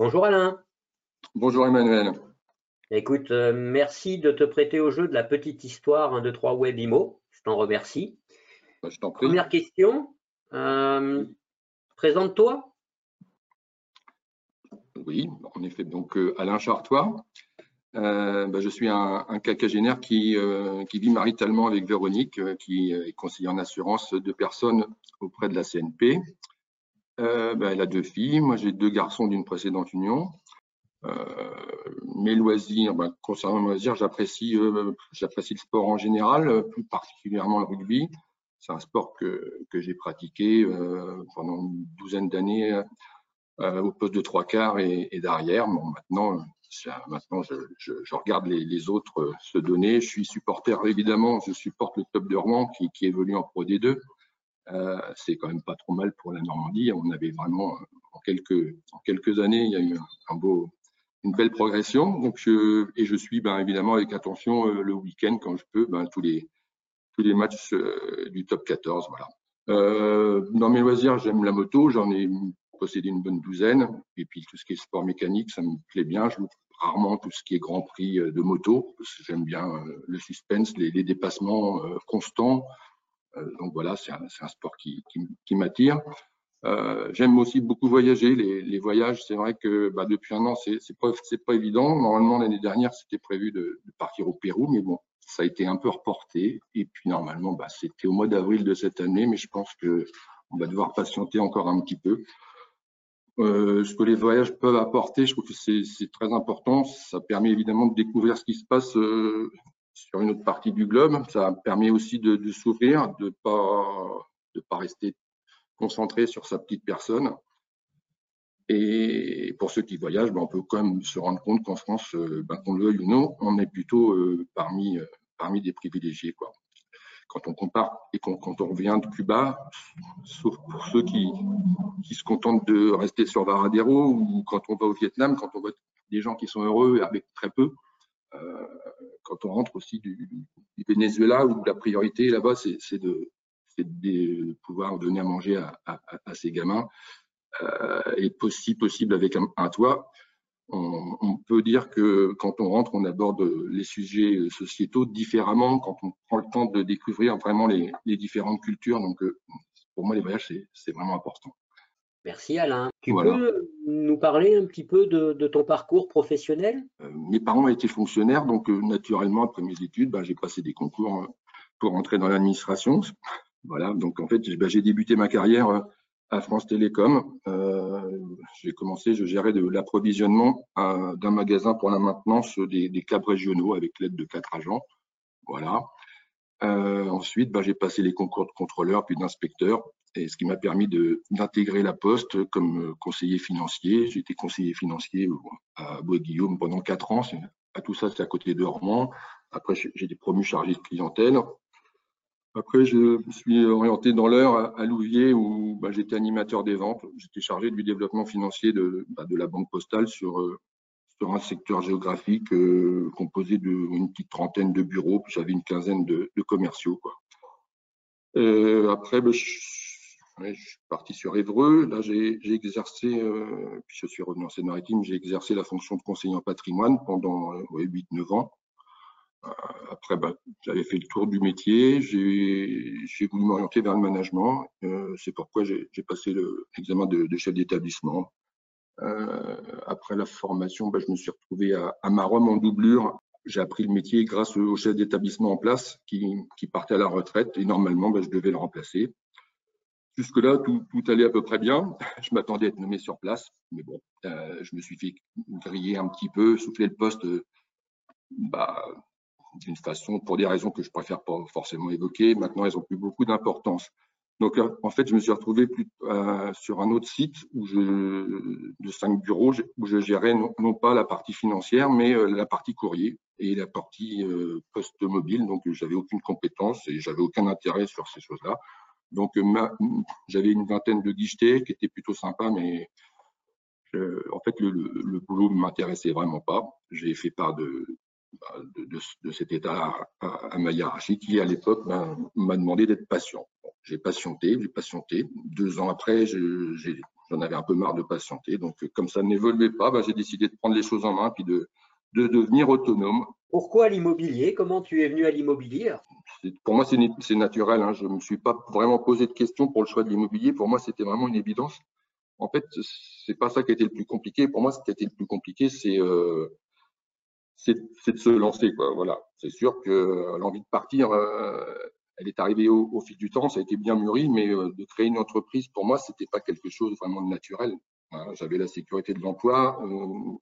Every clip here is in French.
Bonjour Alain. Bonjour Emmanuel. Écoute, euh, merci de te prêter au jeu de la petite histoire 1, 2, 3 Webimo. Je t'en remercie. Bah, je t'en prie. Première question. euh, Présente-toi. Oui, en effet. Donc, euh, Alain Chartois. Bah, je suis un, un quinquagénaire qui, qui vit maritalement avec Véronique, qui est conseiller en assurance de personnes auprès de la CNP. Euh, bah, elle a deux filles. Moi, j'ai deux garçons d'une précédente union. Euh, mes loisirs, bah, concernant mes loisirs, j'apprécie euh, j'apprécie le sport en général, plus particulièrement le rugby. C'est un sport que, j'ai pratiqué pendant une douzaine d'années au poste de trois quarts et, d'arrière. Bon, maintenant, maintenant je, regarde les, autres se donner. Je suis supporter, évidemment, je supporte le top de Rouen qui, qui évolue en Pro D2. Euh, c'est quand même pas trop mal pour la Normandie. On avait vraiment, euh, en quelques, années, il y a eu une belle progression. Donc, et je suis ben, évidemment avec attention euh, le week-end quand je peux ben, tous les matchs du top 14. Voilà. Dans mes loisirs, j'aime la moto. J'en ai possédé une bonne douzaine. Et puis tout ce qui est sport mécanique, ça me plaît bien. Je loue rarement tout ce qui est Grand Prix de moto j'aime bien le suspense, les, dépassements constants. Euh, donc voilà, c'est un, sport qui, m'attire. Euh, J'aime aussi beaucoup voyager. Les, voyages, c'est vrai que bah, depuis un an, c'est pas, pas évident. Normalement, l'année dernière, c'était prévu de, partir au Pérou, mais bon, ça a été un peu reporté. Et puis normalement, bah, c'était au mois d'avril de cette année, mais je pense que on va devoir patienter encore un petit peu. Euh, ce que les voyages peuvent apporter, je trouve que c'est très important. Ça permet évidemment de découvrir ce qui se passe sur une autre partie du globe. Ça permet aussi de, de s'ouvrir, de pas de pas rester concentré sur sa petite personne. Et pour ceux qui voyagent, ben, on peut quand même se rendre compte qu'en France, euh, ben, qu'on le veuille ou non, on est plutôt euh, parmi, euh, parmi des privilégiés. Quand on compare et quand on revient de Cuba, sauf pour ceux qui, qui se contentent de rester sur Varadero ou quand on va au Vietnam, quand on voit des gens qui sont heureux avec très peu, quand on rentre aussi du, Venezuela où la priorité là-bas, c'est de, pouvoir donner à manger à, à, ces gamins euh, et si possible avec un, toit. On, on, peut dire que quand on rentre, on aborde les sujets sociétaux différemment quand on prend le temps de découvrir vraiment les, les différentes cultures. Donc, euh, pour moi, les voyages, c'est vraiment important. Merci Alain. Tu voilà. peux nous parler un petit peu de, de ton parcours professionnel? Euh, Mes parents étaient fonctionnaires, donc euh, naturellement, après mes études, ben, j'ai passé des concours hein, pour entrer dans l'administration. Voilà, donc en fait, ben, j'ai débuté ma carrière euh, à France Télécom. Euh, j'ai commencé, je gérais de l'approvisionnement d'un magasin pour la maintenance des, des câbles régionaux avec l'aide de quatre agents. Voilà. Euh, ensuite, bah, j'ai passé les concours de contrôleur puis d'inspecteur, et ce qui m'a permis d'intégrer la Poste comme conseiller financier. Été conseiller financier à Bois-Guillaume pendant quatre ans. À tout ça, c'est à côté de Rouen. Après, j'ai été promu chargé de clientèle. Après, je me suis orienté dans l'heure à Louviers où bah, j'étais animateur des ventes. J'étais chargé du développement financier de, bah, de la banque postale sur, euh, sur un secteur géographique euh, composé d'une petite trentaine de bureaux. J'avais une quinzaine de, commerciaux. Euh, après, bah, je, suis parti sur Évreux. Là, j'ai exercé, puis je suis revenu en Seine-Maritime, j'ai exercé la fonction de conseiller en patrimoine pendant ouais, 8-9 ans. Après, bah, j'avais fait le tour du métier, j'ai voulu m'orienter vers le management. Euh, C'est pourquoi j'ai passé l'examen de, chef d'établissement. Euh, après la formation, bah, je me suis retrouvé à, à Marom en doublure. J'ai appris le métier grâce au chef d'établissement en place qui, partait à la retraite et normalement, bah, je devais le remplacer. Jusque-là, tout, allait à peu près bien. Je m'attendais à être nommé sur place, mais bon, euh, je me suis fait griller un petit peu, souffler le poste bah, d'une façon, pour des raisons que je préfère pas forcément évoquer. Maintenant, elles ont plus beaucoup d'importance. Donc, en fait, je me suis retrouvé euh, sur un autre site de cinq bureaux où je gérais non, pas la partie financière, mais euh, la partie courrier et la partie euh, poste mobile. Donc, j'avais aucune compétence et j'avais aucun intérêt sur ces choses-là. Donc, j'avais une vingtaine de guichetés qui étaient plutôt sympas, mais en fait, le, le boulot ne m'intéressait vraiment pas. J'ai fait part de, de, de, de, cet état à, à, ma hiérarchie qui, à l'époque, m'a demandé d'être patient. Bon, j'ai patienté, j'ai patienté. Deux ans après, j'en avais un peu marre de patienter. Donc, comme ça n'évoluait pas, bah, j'ai décidé de prendre les choses en main puis de, de devenir autonome. Pourquoi l'immobilier? Comment tu es venu à l'immobilier? Pour moi, c'est naturel. Hein. Je ne me suis pas vraiment posé de questions pour le choix de l'immobilier. Pour moi, c'était vraiment une évidence. En fait, c'est pas ça qui a été le plus compliqué. Pour moi, ce qui a été le plus compliqué, c'est euh, de se lancer. Quoi. Voilà. C'est sûr que l'envie de partir, euh, elle est arrivée au, fil du temps. Ça a été bien mûri, mais euh, de créer une entreprise, pour moi, c'était pas quelque chose vraiment de naturel. J'avais la sécurité de l'emploi. Euh,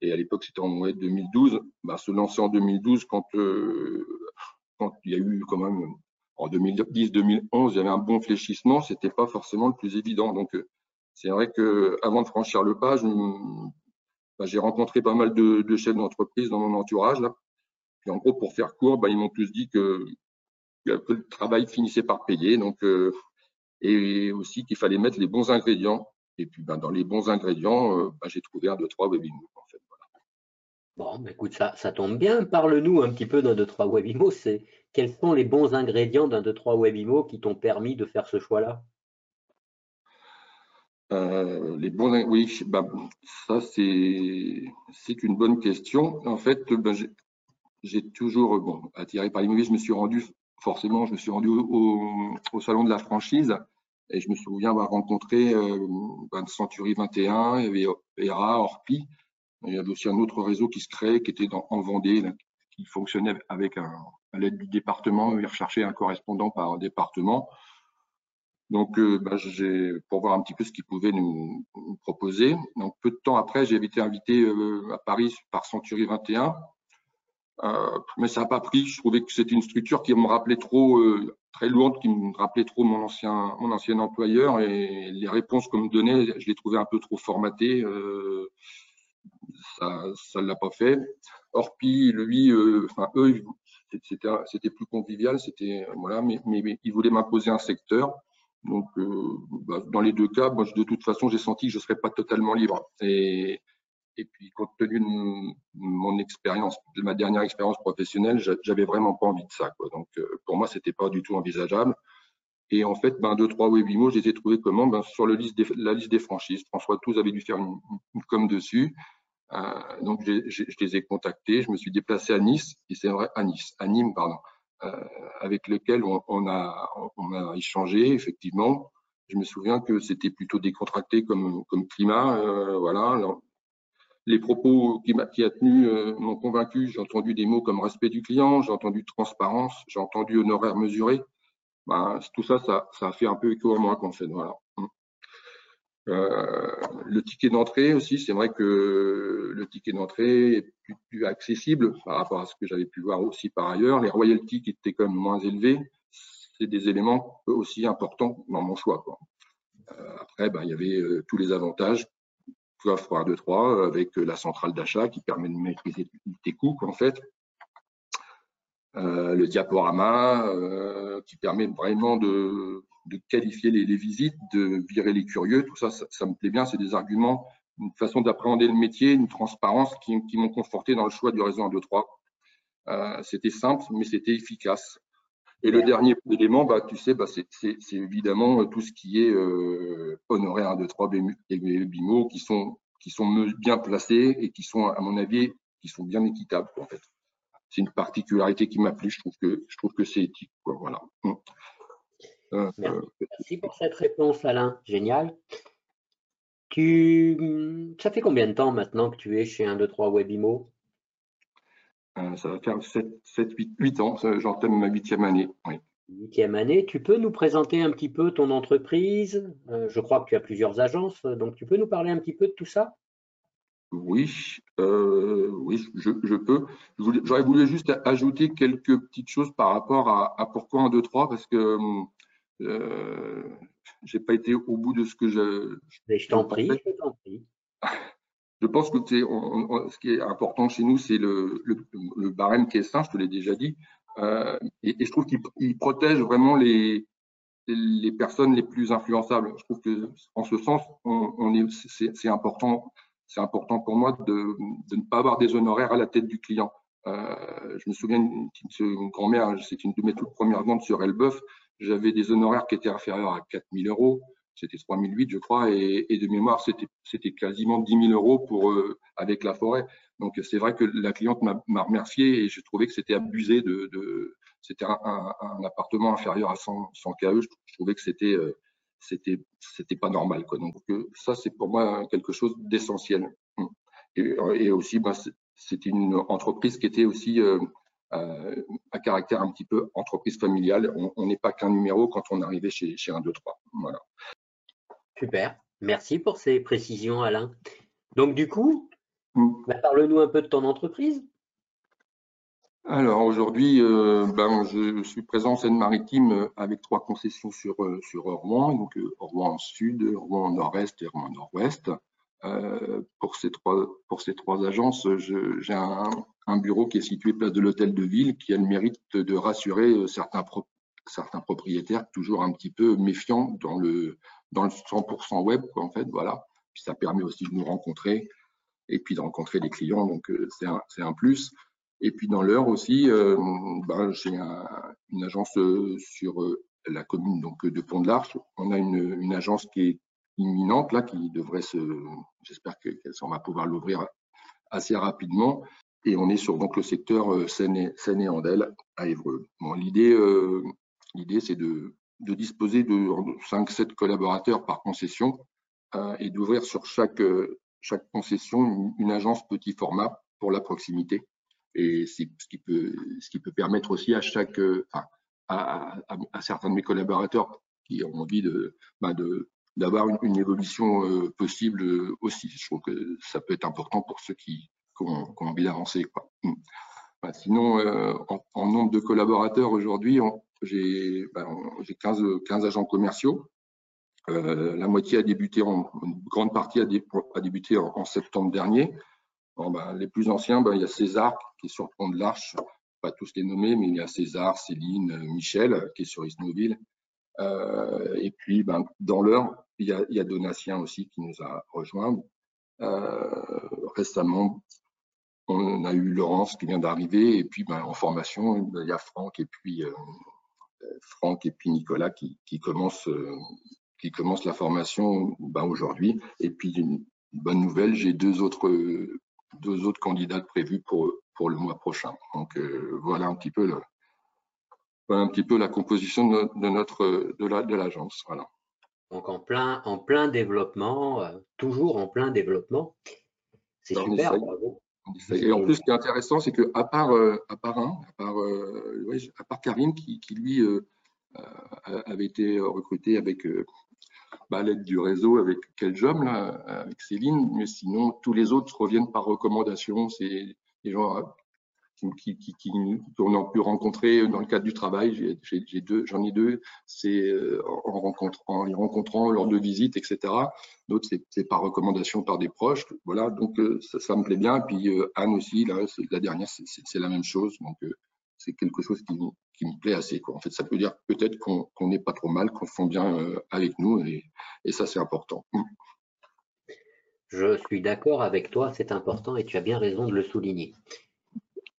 et à l'époque, c'était en 2012. Bah, se lancer en 2012, quand, euh, il y a eu quand même en 2010-2011, il y avait un bon fléchissement, c'était pas forcément le plus évident. Donc, c'est vrai que avant de franchir le pas, j'ai rencontré pas mal de, chefs d'entreprise dans mon entourage. Là. En gros, pour faire court, bah, ils m'ont tous dit que, le travail finissait par payer. Donc, euh, et aussi qu'il fallait mettre les bons ingrédients. Et puis, bah, dans les bons ingrédients, euh, bah, j'ai trouvé un, deux, trois webinars. Bon, écoute, ça, tombe bien. Parle-nous un petit peu d'un, deux, trois webimos. C'est quels sont les bons ingrédients d'un, deux, trois webimos qui t'ont permis de faire ce choix-là? Euh, les bons, oui, bah, ça c'est une bonne question. En fait, ben, j'ai toujours bon attiré par l'immobilier. Je me suis rendu forcément, je me suis rendu au, salon de la franchise et je me souviens avoir rencontré euh, ben, Century 21, il ERA, Orpi. Il y avait aussi un autre réseau qui se créait, qui était en Vendée, qui fonctionnait avec à l'aide du département. Il recherchait un correspondant par département. Donc, euh, bah, pour voir un petit peu ce qu'ils pouvaient nous, proposer. Donc, peu de temps après, j'ai été invité euh, à Paris par Century 21. Euh, mais ça n'a pas pris. Je trouvais que c'était une structure qui me rappelait trop, très lourde, qui me rappelait trop mon ancien, mon ancien employeur. Et les réponses qu'on me donnait, je les trouvais un peu trop formatées. Ça ne l'a pas fait. Orpi, lui, enfin, eux, c'était plus convivial. C'était, voilà, mais ils voulaient m'imposer un secteur. Donc, euh, bah, dans les deux cas, moi, de toute façon, j'ai senti que je ne serais pas totalement libre. Et, et puis, compte tenu de mon expérience, de ma dernière expérience professionnelle, j'avais vraiment pas envie de ça. Quoi. Donc, euh, pour moi, c'était pas du tout envisageable. Et en fait, ben, deux, trois webimos, je les ai trouvés comment? Ben, Sur le liste des, la liste des franchises. François Tous avait dû faire une, une com dessus. Euh, donc, je les ai contactés. Je me suis déplacé à Nice, et c'est vrai, à Nice, à Nîmes, pardon. Euh, avec lequel on, a, on a échangé, effectivement. Je me souviens que c'était plutôt décontracté comme, comme climat. Euh, voilà. les propos qui m'a qui a tenu euh, m'ont convaincu. J'ai entendu des mots comme respect du client, j'ai entendu transparence, j'ai entendu honoraire mesuré. Ben, tout ça, ça, ça a fait un peu écho à moi qu'en fait. Voilà. Euh, le ticket d'entrée aussi, c'est vrai que le ticket d'entrée est plus, accessible par rapport à ce que j'avais pu voir aussi par ailleurs. Les royalties qui étaient quand même moins élevées, c'est des éléments aussi importants dans mon choix. Euh, après, ben, il y avait euh, tous les avantages, offre 1, 2, 3, avec la centrale d'achat qui permet de maîtriser tes coûts en fait. Le diaporama qui permet vraiment de, de qualifier les, visites, de virer les curieux, tout ça, ça, me plaît bien. C'est des arguments, une façon d'appréhender le métier, une transparence qui, m'ont conforté dans le choix du réseau 1, 2, 3. Euh, c'était simple, mais c'était efficace. Et le dernier élément, bah, tu sais, bah, c'est évidemment tout ce qui est euh, honoraire 1, 2, 3 et BIMO qui sont, qui sont bien placés et qui sont, à mon avis, qui sont bien équitables. En fait c'est une particularité qui m'a plu. Je trouve que que c'est éthique. Voilà. Mm. Euh, Merci. Merci. pour cette réponse, Alain. Génial. Tu, ça fait combien de temps maintenant que tu es chez 1, 2, 3 Webimo? Euh, Ça va faire 7, 7 8, 8 ans. J'entame ma huitième année. Oui. Huitième année. Tu peux nous présenter un petit peu ton entreprise? Euh, Je crois que tu as plusieurs agences, donc tu peux nous parler un petit peu de tout ça? Oui, euh, oui, je, je peux. J'aurais voulu juste ajouter quelques petites choses par rapport à, à pourquoi 1, 2, 3, parce que euh, j'ai pas été au bout de ce que je. je t'en prie, je t'en prie. Je pense que on, on, ce qui est important chez nous, c'est le, le, le, barème qui est sain, je te l'ai déjà dit, euh, et, et, je trouve qu'il protège vraiment les, les personnes les plus influençables. Je trouve que en ce sens, on, on est, c'est important c'est important pour moi de, de, ne pas avoir des honoraires à la tête du client. Euh, je me souviens une, grand-mère, c'est une de mes toutes premières ventes sur Elbeuf, j'avais des honoraires qui étaient inférieurs à 4000 euros. c'était 3008 je crois, et, de mémoire c'était quasiment 10 000 euros pour avec la forêt. Donc c'est vrai que la cliente m'a remercié et je trouvais que c'était abusé de, de c'était un, appartement inférieur à 100, 100 KE. Je, trouvais que c'était c'était c'était pas normal quoi. Donc ça c'est pour moi quelque chose d'essentiel. Et, et, aussi bah, c'était une entreprise qui était aussi euh, à caractère un petit peu entreprise familiale. On n'est pas qu'un numéro quand on arrivait chez, chez 1, 2, 3. Voilà. Super. Merci pour ces précisions, Alain. Donc, du coup, mm. bah, parle-nous un peu de ton entreprise. Alors aujourd'hui, euh, ben, je suis présent en Seine-Maritime euh, avec trois concessions sur, sur Rouen, donc Rouen Sud, Rouen Nord-Est et Rouen Nord-Ouest. Euh, pour, ces trois, pour ces trois agences, j'ai un, un, bureau qui est situé place de l'Hôtel de Ville qui a le mérite de rassurer euh, certains, propriétaires toujours un petit peu méfiants dans le, dans le 100% web, en fait, voilà. Ça permet aussi de nous rencontrer et puis de rencontrer les clients, donc euh, c'est un, plus. Et puis dans l'heure aussi, euh, ben, j'ai un, une agence sur la commune donc de Pont-de-l'Arche. On a une, agence qui est imminente là qui devrait se, j'espère qu'elle va pouvoir l'ouvrir assez rapidement. Et on est sur donc le secteur euh, Seine et, Andelle à Évreux. Bon, l'idée, euh, l'idée c'est de, disposer de 5-7 collaborateurs par concession euh, et d'ouvrir sur chaque, chaque concession une, agence petit format pour la proximité. Et c'est ce qui peut, ce qui peut permettre aussi à chaque, à, certains de mes collaborateurs qui ont envie de, de, d'avoir une, évolution possible aussi. Je trouve que ça peut être important pour ceux qui, ont, envie d'avancer. Mm. Bah, sinon, euh, en, nombre de collaborateurs aujourd'hui, j'ai 15, 15, agents commerciaux. la moitié a débuté, une grande partie a, débuté en, septembre dernier. Ben, les plus anciens, il y a César qui est sur le pont de l'Arche, pas tous les nommer, mais il y a César, Céline, Michel qui est sur Isnoville. Euh, et puis, dans l'heure, il y, a, a Donatien aussi qui nous a rejoint. Euh, récemment, on a eu Laurence qui vient d'arriver, et puis ben, en formation, il y a Franck et puis euh, Franck et puis Nicolas qui, qui commencent qui commencent la formation ben, aujourd'hui. Et puis une bonne nouvelle, j'ai deux autres deux autres candidats prévus pour pour le mois prochain. Donc voilà un petit peu le, un petit peu la composition de notre de l'agence. voilà. Donc en plein en plein développement, euh, toujours en plein développement. C'est super, bravo. Et en plus, ce qui est intéressant, c'est que à part euh, à part un, à part euh, Karim qui, lui avait été recruté avec bah, l'aide du réseau avec quel job là, avec Céline, mais sinon tous les autres reviennent par recommandation. C'est des gens qui, qu'on a pu rencontrer dans le cadre du travail. J'ai deux, j'en ai deux. C'est euh, en, rencontrant, en les rencontrant lors de visites, etc. D'autres, c'est par recommandation par des proches. Voilà, donc euh, ça, me plaît bien. Puis euh, Anne aussi, là, la dernière, c'est la même chose. Donc c'est quelque chose qui, me plaît assez. En fait, ça peut dire peut-être qu'on n'est pas trop mal, qu'on font bien avec nous, et, et ça, c'est important. Je suis d'accord avec toi, c'est important et tu as bien raison de le souligner.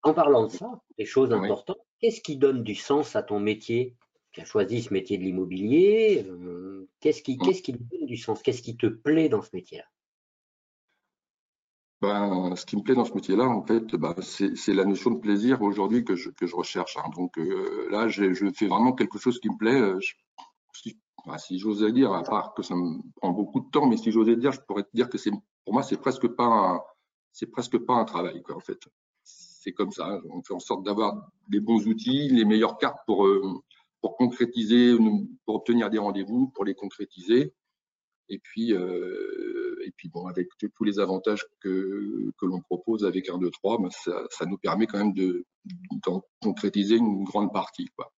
En parlant de ça, des choses importantes, qu'est-ce qui donne du sens à ton métier? Tu as choisi ce métier de l'immobilier. Euh, qu'est-ce qui, qu'est-ce qui donne du sens? Qu'est-ce qui te plaît dans ce métier-là? Ben, ce qui me plaît dans ce métier-là, en fait, ben, c'est la notion de plaisir aujourd'hui que je, que je recherche. Hein. Donc euh, là, je, je, fais vraiment quelque chose qui me plaît. Euh, si, ben, si j'osais dire, à part que ça me prend beaucoup de temps, mais si j'osais dire, je pourrais te dire que c'est, pour moi, c'est presque pas, c'est presque pas un travail, quoi, en fait c'est comme ça. On fait en sorte d'avoir les bons outils, les meilleures cartes pour, euh, pour concrétiser, pour obtenir des rendez-vous, pour les concrétiser. Et puis, euh, et puis bon, avec tous les avantages que, que l'on propose avec un 2, 3, ben ça, ça, nous permet quand même de, concrétiser une grande partie. Quoi.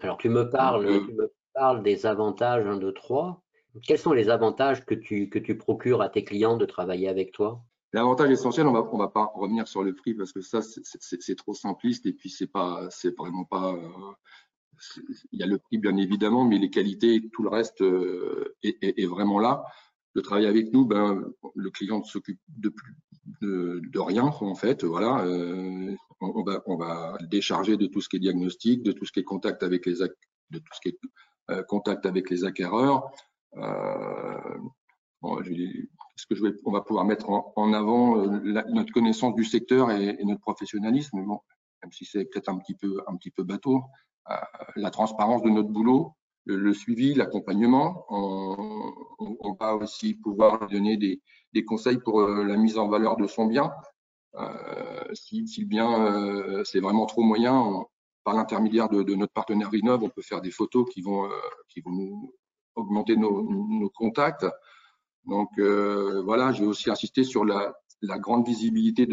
Alors, tu me parles, euh, tu me parles des avantages 1, 2, 3. Quels sont les avantages que tu, que tu procures à tes clients de travailler avec toi? L'avantage essentiel, on va, on va pas revenir sur le prix parce que ça, c'est trop simpliste et puis c'est pas, c'est vraiment pas. Euh, il y a le prix bien évidemment, mais les qualités, tout le reste euh, est, vraiment là. Le travail avec nous, ben, le client ne s'occupe de plus de, rien en fait. Voilà, euh, on, va, va décharger de tout ce qui est diagnostic, de tout ce qui est contact avec les de tout ce qui est contact avec les acquéreurs. On va pouvoir mettre en, avant notre connaissance du secteur et, notre professionnalisme, même si c'est peut-être un petit peu bateau, la transparence de notre boulot, le, suivi, l'accompagnement. On, va aussi pouvoir donner des, conseils pour la mise en valeur de son bien. Euh, si, le bien euh, c'est vraiment trop moyen, par l'intermédiaire de, notre partenaire Rinov, on peut faire des photos qui vont, euh, nous augmenter nos contacts. Donc voilà, je vais aussi insister sur la, la grande visibilité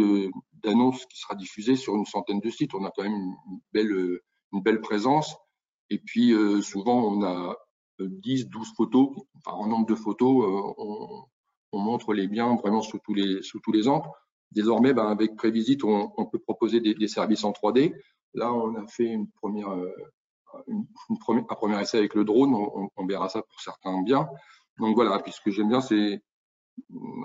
d'annonces qui sera diffusée sur une centaine de sites. On a quand même une belle, une belle présence. Et puis souvent, on a 10, 12 photos, enfin en nombre de photos, on, on, montre les biens vraiment sous tous les, sous tous les angles. Désormais, ben, avec Prévisite, on, on, peut proposer des, des, services en 3D. Là, on a fait une première, euh, une, première, un premier essai avec le drone. On, on, verra ça pour certains biens. Donc voilà, puis ce que j'aime bien, c'est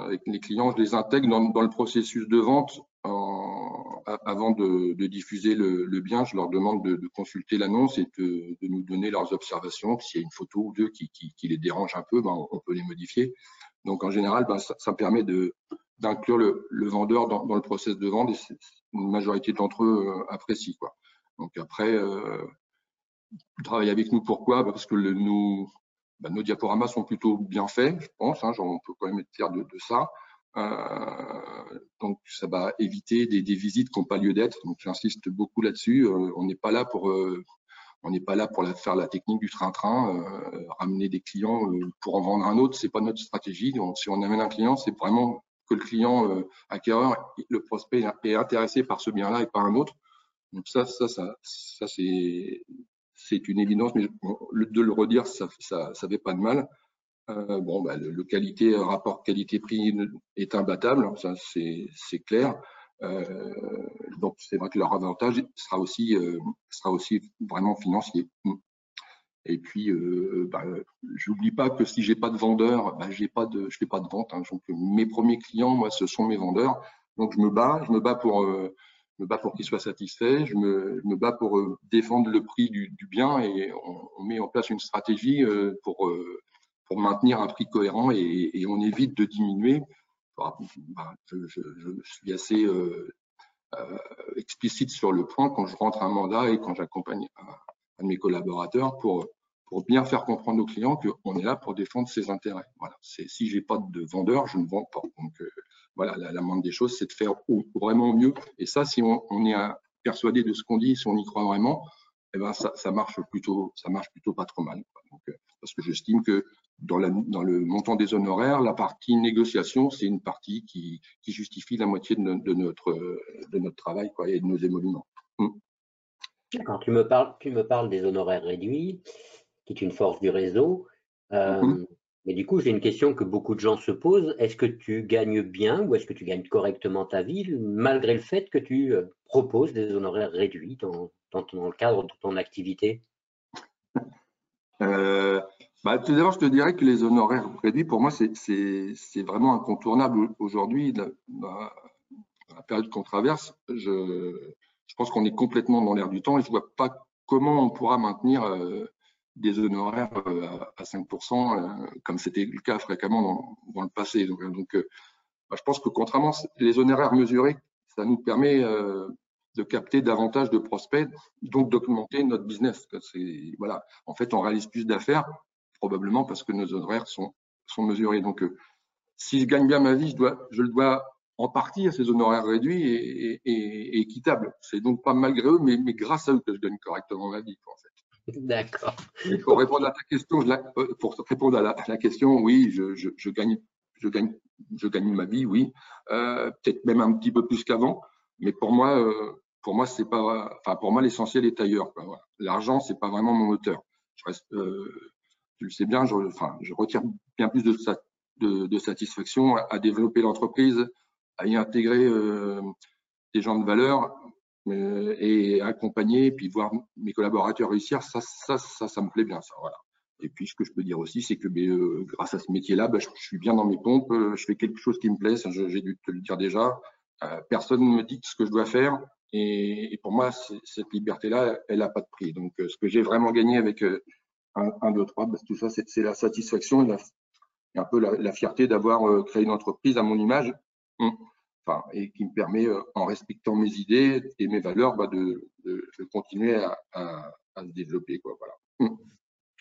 avec les clients, je les intègre dans, le processus de vente en, avant de, diffuser le, bien. Je leur demande de, consulter l'annonce et de, nous donner leurs observations. S'il y a une photo ou deux qui, les dérange un peu, ben, on peut les modifier. Donc en général, ben, ça, permet d'inclure le, vendeur dans, le process de vente et une majorité d'entre eux euh, apprécient. Quoi. Donc après, euh, travailler avec nous, pourquoi? Bah, Parce que le, nous, bah, nos diaporamas sont plutôt bien faits, je pense, hein, on peut quand même être fier de, ça. Euh, donc ça va éviter des, visites qui n'ont pas lieu d'être. Donc j'insiste beaucoup là-dessus. Euh, on n'est pas là pour euh, on n'est pas là pour faire la technique du train-train, ramener des clients pour en vendre un autre. C'est pas notre stratégie. Donc, si on amène un client, c'est vraiment que le client acquéreur, le prospect est intéressé par ce bien-là et pas un autre. Donc ça, ça, ça, ça c'est c'est une évidence, mais de le redire, ça, ça, ça fait pas de mal. Euh, bon, bah, le, qualité rapport qualité-prix est imbattable, ça c'est clair. Euh, donc c'est vrai que leur avantage sera aussi euh, sera aussi vraiment financier. Et puis, euh, bah, j'oublie pas que si j'ai pas de vendeur, bah, j'ai pas de, je fais pas de vente. Hein. Donc, mes premiers clients, moi, ce sont mes vendeurs. Donc, je me bats, je me bats pour, euh, me bats pour qu'ils soient satisfaits. Je me, je bats pour euh, défendre le prix du, bien et on, met en place une stratégie euh, pour euh, pour maintenir un prix cohérent et, on évite de diminuer. Bah, je, je, je, suis assez explicite sur le point quand je rentre un mandat et quand j'accompagne un de mes collaborateurs pour, bien faire comprendre aux clients qu'on est là pour défendre ses intérêts. Si j'ai pas de vendeur, je ne vends pas. Voilà, la, la, moindre des choses, c'est de faire vraiment mieux. Et ça, si on, on est persuadé de ce qu'on dit, si on y croit vraiment, eh ben, ça, ça marche plutôt, ça marche plutôt pas trop mal. Donc, euh, parce que j'estime que dans, la, dans, le montant des honoraires, la partie négociation, c'est une partie qui, qui, justifie la moitié de, de, notre, de notre travail quoi, et de nos émoluments. Hum. Quand tu me parles, tu me parles des honoraires réduits, qui est une force du réseau. Euh, mmh. Mais du coup, j'ai une question que beaucoup de gens se posent. Est-ce que tu gagnes bien ou est-ce que tu gagnes correctement ta vie, malgré le fait que tu euh, proposes des honoraires réduits dans, le cadre de ton activité? Euh, bah, Tout d'abord, je te dirais que les honoraires réduits, pour moi, c'est vraiment incontournable aujourd'hui. Dans la période qu'on traverse, je, pense qu'on est complètement dans l'air du temps et je vois pas comment on pourra maintenir euh, des honoraires euh, à 5%, euh, comme c'était le cas fréquemment dans, dans le passé. Donc, donc bah, je pense que contrairement les honoraires mesurés, ça nous permet de capter davantage de prospects, donc d'augmenter notre business. Voilà. En fait, on réalise plus d'affaires, probablement parce que nos honoraires sont, sont mesurés. Donc, si je gagne bien ma vie, je, dois, je le dois en partie à ces honoraires réduits et, et, et équitables. C'est donc pas malgré eux, mais, mais, grâce à eux que je gagne correctement ma vie. En fait. D'accord. Pour répondre à ta question, la, euh, question, oui, je, gagne, ma vie, oui, euh, peut-être même un petit peu plus qu'avant, mais pour moi, euh, pour moi, c'est pas, enfin pour moi l'essentiel est ailleurs. Voilà. L'argent, c'est pas vraiment mon moteur. Je tu le sais bien, je, enfin, je retire bien plus de, satisfaction à, développer l'entreprise, à y intégrer des gens de valeur euh, et accompagner, puis voir mes collaborateurs réussir, ça, ça, ça, ça me plaît bien, ça, voilà. Et puis, ce que je peux dire aussi, c'est que euh, grâce à ce métier-là, bah, je, suis bien dans mes pompes, euh, je fais quelque chose qui me plaît, j'ai dû te le dire déjà. Personne ne me dit ce que je dois faire. Et, pour moi, cette liberté-là, elle n'a pas de prix. Donc, ce que j'ai vraiment gagné avec 1, 2, 3, tout ça, c'est la satisfaction et, un peu la, fierté d'avoir créé une entreprise à mon image. Hum. Enfin, et qui me permet, en respectant mes idées et mes valeurs, bah, de, continuer à, se développer. Quoi, voilà. Hum.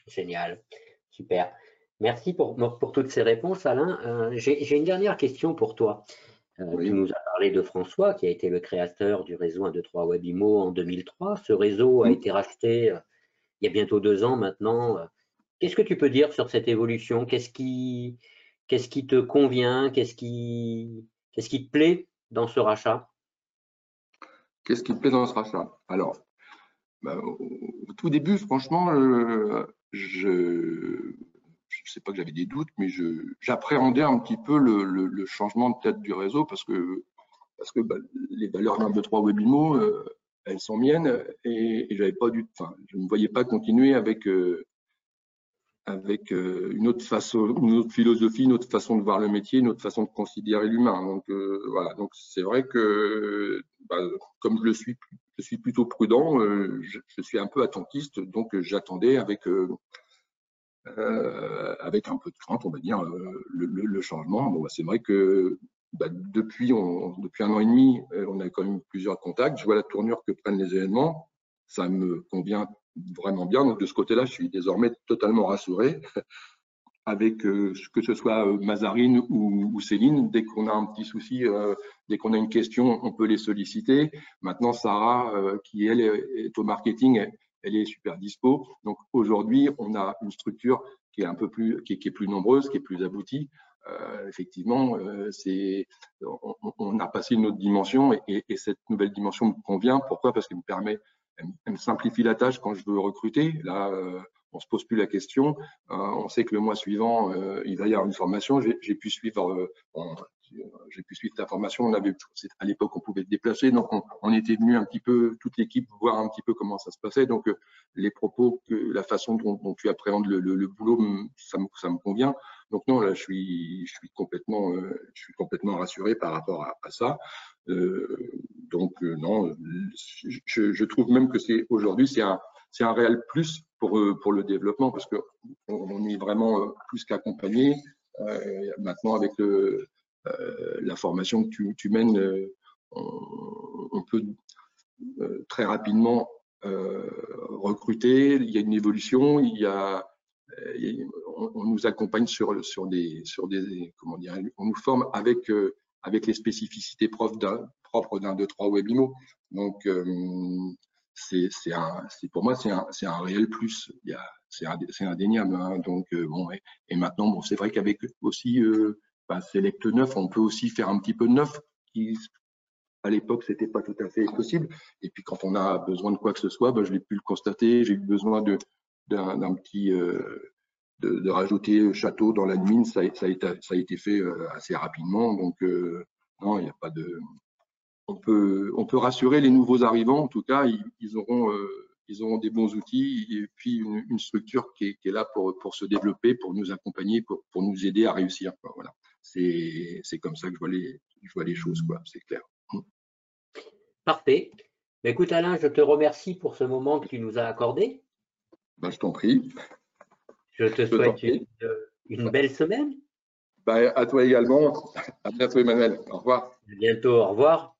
Génial, super. Merci pour, pour toutes ces réponses, Alain. Euh, j'ai une dernière question pour toi. Euh, tu nous as parlé de François, qui a été le créateur du réseau 1, 2, 3 Webimo en 2003. Ce réseau a été racheté euh, il y a bientôt deux ans maintenant. Qu'est-ce que tu peux dire sur cette évolution? Qu'est-ce qui, qu'est-ce qui te convient? Qu'est-ce qui, qu'est-ce qui te plaît dans ce rachat? Qu'est-ce qui te plaît dans ce rachat? Alors, bah, au tout début, franchement, je ne sais pas que j'avais des doutes, mais j'appréhendais un petit peu le, changement de tête du réseau parce que, parce que bah, les valeurs 1, 2, 3 Webimo, euh, elles sont miennes et, j'avais pas du, je ne voyais pas continuer avec, euh, avec euh, une autre façon, une autre philosophie, une autre façon de voir le métier, une autre façon de considérer l'humain. Donc voilà, donc c'est vrai que bah, comme je suis, je suis plutôt prudent, je, je, suis un peu attentiste, donc j'attendais avec euh, avec un peu de crainte, on va dire, euh, le, changement. Bon, bah, c'est vrai que bah, depuis, depuis un an et demi, euh, on a quand même plusieurs contacts. Je vois la tournure que prennent les événements. Ça me convient vraiment bien. Donc de ce côté-là, je suis désormais totalement rassuré. Avec que ce soit Mazarine ou, Céline, dès qu'on a un petit souci, dès qu'on a une question, on peut les solliciter. Maintenant, Sarah, qui elle est au marketing, elle est super dispo. Donc aujourd'hui, on a une structure qui est un peu plus, qui est, plus nombreuse, qui est plus aboutie. Euh, effectivement, euh, c'est, on, a passé une autre dimension et, cette nouvelle dimension me convient. Pourquoi? Parce qu'elle me permet, elle, me simplifie la tâche quand je veux recruter. Là, euh, on se pose plus la question. on sait que le mois suivant, il va y avoir une formation. J'ai pu suivre, j'ai pu suivre ta formation. On avait, à l'époque, on pouvait te déplacer, donc on, était venu un petit peu, toute l'équipe, voir un petit peu comment ça se passait. Donc euh, les propos, la façon dont, tu appréhendes le, boulot, ça me, ça me, convient. Donc non, là, je suis, je suis complètement, euh, je suis complètement rassuré par rapport à, ça. Euh, donc non, je, trouve même que c'est aujourd'hui, c'est un, c'est un réel plus pour, pour le développement parce que on, est vraiment plus qu'accompagné. maintenant, avec le, euh, la formation que tu, mènes, euh, on, peut euh, très rapidement recruter. Il y a une évolution, il y a on, nous accompagne sur, des, comment dire, on nous forme avec, avec les spécificités propres d'un 2-3 Webimo. Donc, c'est pour moi, c'est un, un, réel plus. C'est indéniable. Hein. Donc, bon, et, maintenant, bon, c'est vrai qu'avec aussi Select 9, on peut aussi faire un petit peu neuf, qui à l'époque, c'était pas tout à fait possible. Et puis, quand on a besoin de quoi que ce soit, bah, je l'ai pu le constater. J'ai eu besoin de d'un petit euh, de, rajouter château dans l'admin, ça, ça, a été, ça a été fait euh, assez rapidement. Donc, euh, non, il n'y a pas de. On peut, on peut rassurer les nouveaux arrivants. En tout cas, ils, auront, ils auront des bons outils et puis une, structure qui est, qui est, là pour, pour se développer, pour nous accompagner, pour, pour nous aider à réussir. Voilà c'est comme ça que je vois les, je vois les choses, quoi, c'est clair. Mm. Parfait. Bah, écoute Alain, je te remercie pour ce moment que tu nous as accordé. Ben, je t'en prie. Je te souhaite une, belle semaine. Ben, à toi également. À bientôt Emmanuel. Au revoir. À bientôt. Au revoir.